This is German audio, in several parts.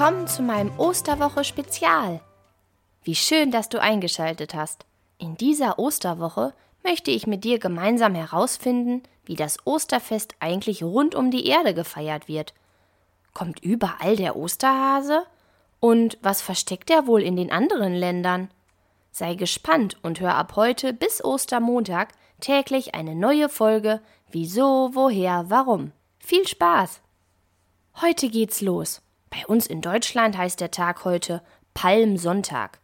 willkommen zu meinem Osterwoche Spezial. Wie schön, dass du eingeschaltet hast. In dieser Osterwoche möchte ich mit dir gemeinsam herausfinden, wie das Osterfest eigentlich rund um die Erde gefeiert wird. Kommt überall der Osterhase? Und was versteckt er wohl in den anderen Ländern? Sei gespannt und hör ab heute bis Ostermontag täglich eine neue Folge Wieso, woher, warum. Viel Spaß! Heute geht's los. Bei uns in Deutschland heißt der Tag heute Palmsonntag.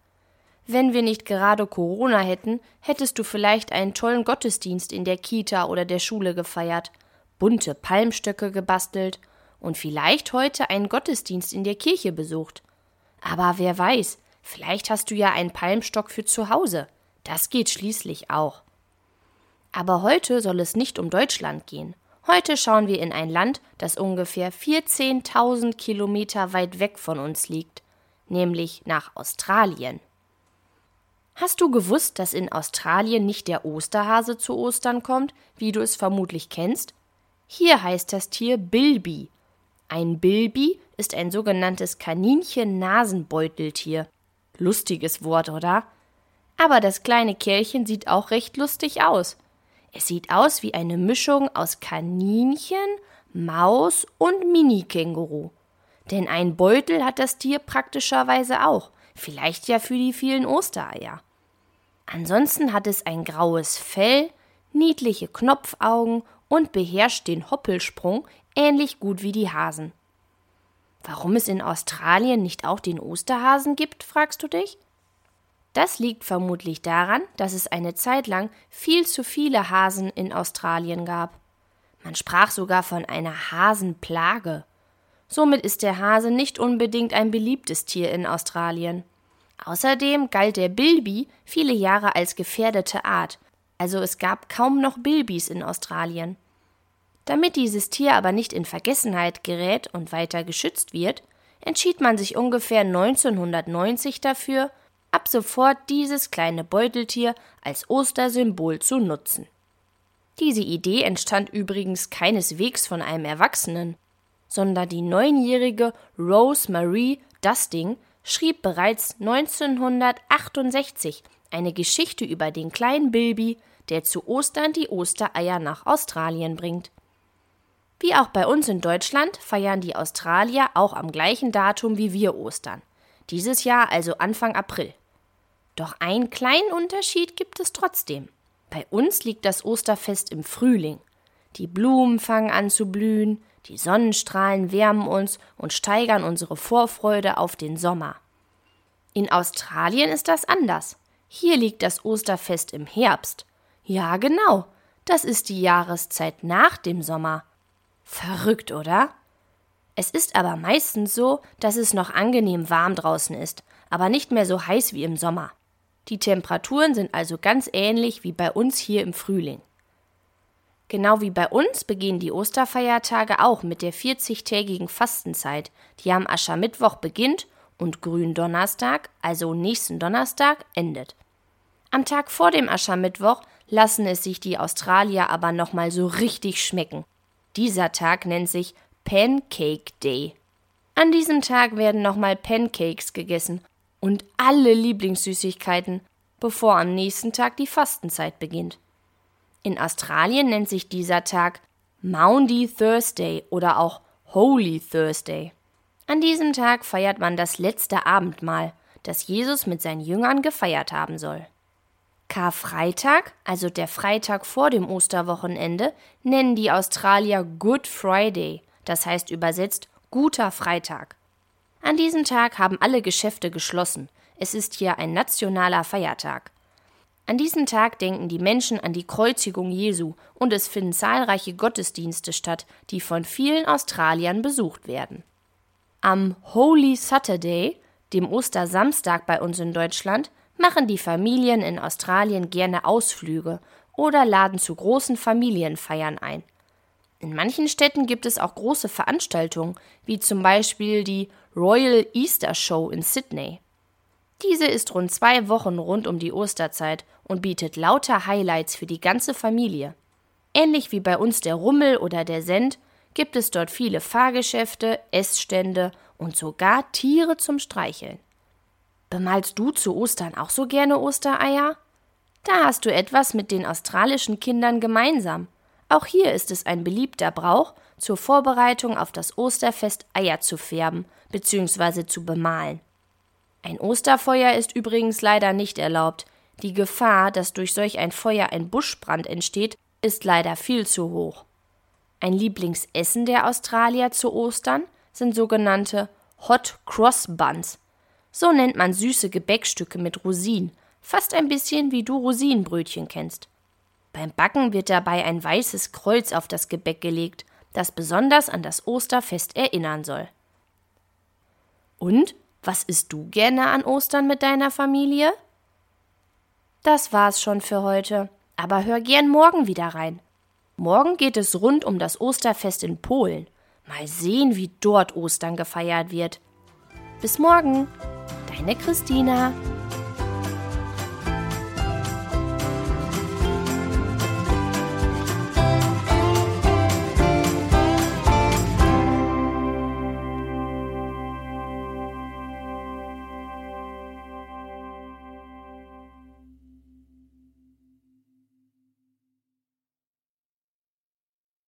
Wenn wir nicht gerade Corona hätten, hättest du vielleicht einen tollen Gottesdienst in der Kita oder der Schule gefeiert, bunte Palmstöcke gebastelt und vielleicht heute einen Gottesdienst in der Kirche besucht. Aber wer weiß, vielleicht hast du ja einen Palmstock für zu Hause. Das geht schließlich auch. Aber heute soll es nicht um Deutschland gehen. Heute schauen wir in ein Land, das ungefähr 14.000 Kilometer weit weg von uns liegt, nämlich nach Australien. Hast du gewusst, dass in Australien nicht der Osterhase zu Ostern kommt, wie du es vermutlich kennst? Hier heißt das Tier Bilby. Ein Bilby ist ein sogenanntes Kaninchen-Nasenbeuteltier. Lustiges Wort, oder? Aber das kleine Kerlchen sieht auch recht lustig aus. Es sieht aus wie eine Mischung aus Kaninchen, Maus und Mini-Känguru. Denn ein Beutel hat das Tier praktischerweise auch, vielleicht ja für die vielen Ostereier. Ansonsten hat es ein graues Fell, niedliche Knopfaugen und beherrscht den Hoppelsprung ähnlich gut wie die Hasen. Warum es in Australien nicht auch den Osterhasen gibt, fragst du dich? Das liegt vermutlich daran, dass es eine Zeit lang viel zu viele Hasen in Australien gab. Man sprach sogar von einer Hasenplage. Somit ist der Hase nicht unbedingt ein beliebtes Tier in Australien. Außerdem galt der Bilby viele Jahre als gefährdete Art, also es gab kaum noch Bilbis in Australien. Damit dieses Tier aber nicht in Vergessenheit gerät und weiter geschützt wird, entschied man sich ungefähr 1990 dafür, ab sofort dieses kleine Beuteltier als Ostersymbol zu nutzen. Diese Idee entstand übrigens keineswegs von einem Erwachsenen, sondern die neunjährige Rose Marie Dusting schrieb bereits 1968 eine Geschichte über den kleinen Bilby, der zu Ostern die Ostereier nach Australien bringt. Wie auch bei uns in Deutschland feiern die Australier auch am gleichen Datum wie wir Ostern. Dieses Jahr also Anfang April. Doch einen kleinen Unterschied gibt es trotzdem. Bei uns liegt das Osterfest im Frühling. Die Blumen fangen an zu blühen, die Sonnenstrahlen wärmen uns und steigern unsere Vorfreude auf den Sommer. In Australien ist das anders. Hier liegt das Osterfest im Herbst. Ja, genau. Das ist die Jahreszeit nach dem Sommer. Verrückt, oder? Es ist aber meistens so, dass es noch angenehm warm draußen ist, aber nicht mehr so heiß wie im Sommer. Die Temperaturen sind also ganz ähnlich wie bei uns hier im Frühling. Genau wie bei uns beginnen die Osterfeiertage auch mit der 40-tägigen Fastenzeit, die am Aschermittwoch beginnt und Gründonnerstag, also nächsten Donnerstag, endet. Am Tag vor dem Aschermittwoch lassen es sich die Australier aber nochmal so richtig schmecken. Dieser Tag nennt sich Pancake Day. An diesem Tag werden nochmal Pancakes gegessen und alle Lieblingssüßigkeiten, bevor am nächsten Tag die Fastenzeit beginnt. In Australien nennt sich dieser Tag Maundy Thursday oder auch Holy Thursday. An diesem Tag feiert man das letzte Abendmahl, das Jesus mit seinen Jüngern gefeiert haben soll. Karfreitag, also der Freitag vor dem Osterwochenende, nennen die Australier Good Friday, das heißt übersetzt guter Freitag. An diesem Tag haben alle Geschäfte geschlossen. Es ist hier ein nationaler Feiertag. An diesem Tag denken die Menschen an die Kreuzigung Jesu und es finden zahlreiche Gottesdienste statt, die von vielen Australiern besucht werden. Am Holy Saturday, dem Ostersamstag bei uns in Deutschland, machen die Familien in Australien gerne Ausflüge oder laden zu großen Familienfeiern ein. In manchen Städten gibt es auch große Veranstaltungen, wie zum Beispiel die Royal Easter Show in Sydney. Diese ist rund zwei Wochen rund um die Osterzeit und bietet lauter Highlights für die ganze Familie. Ähnlich wie bei uns der Rummel oder der Send gibt es dort viele Fahrgeschäfte, Essstände und sogar Tiere zum Streicheln. Bemalst du zu Ostern auch so gerne Ostereier? Da hast du etwas mit den australischen Kindern gemeinsam. Auch hier ist es ein beliebter Brauch, zur Vorbereitung auf das Osterfest Eier zu färben bzw. zu bemalen. Ein Osterfeuer ist übrigens leider nicht erlaubt. Die Gefahr, dass durch solch ein Feuer ein Buschbrand entsteht, ist leider viel zu hoch. Ein Lieblingsessen der Australier zu Ostern sind sogenannte Hot Cross Buns. So nennt man süße Gebäckstücke mit Rosinen, fast ein bisschen wie du Rosinenbrötchen kennst. Beim Backen wird dabei ein weißes Kreuz auf das Gebäck gelegt, das besonders an das Osterfest erinnern soll. Und was isst du gerne an Ostern mit deiner Familie? Das war's schon für heute, aber hör gern morgen wieder rein. Morgen geht es rund um das Osterfest in Polen. Mal sehen, wie dort Ostern gefeiert wird. Bis morgen, deine Christina.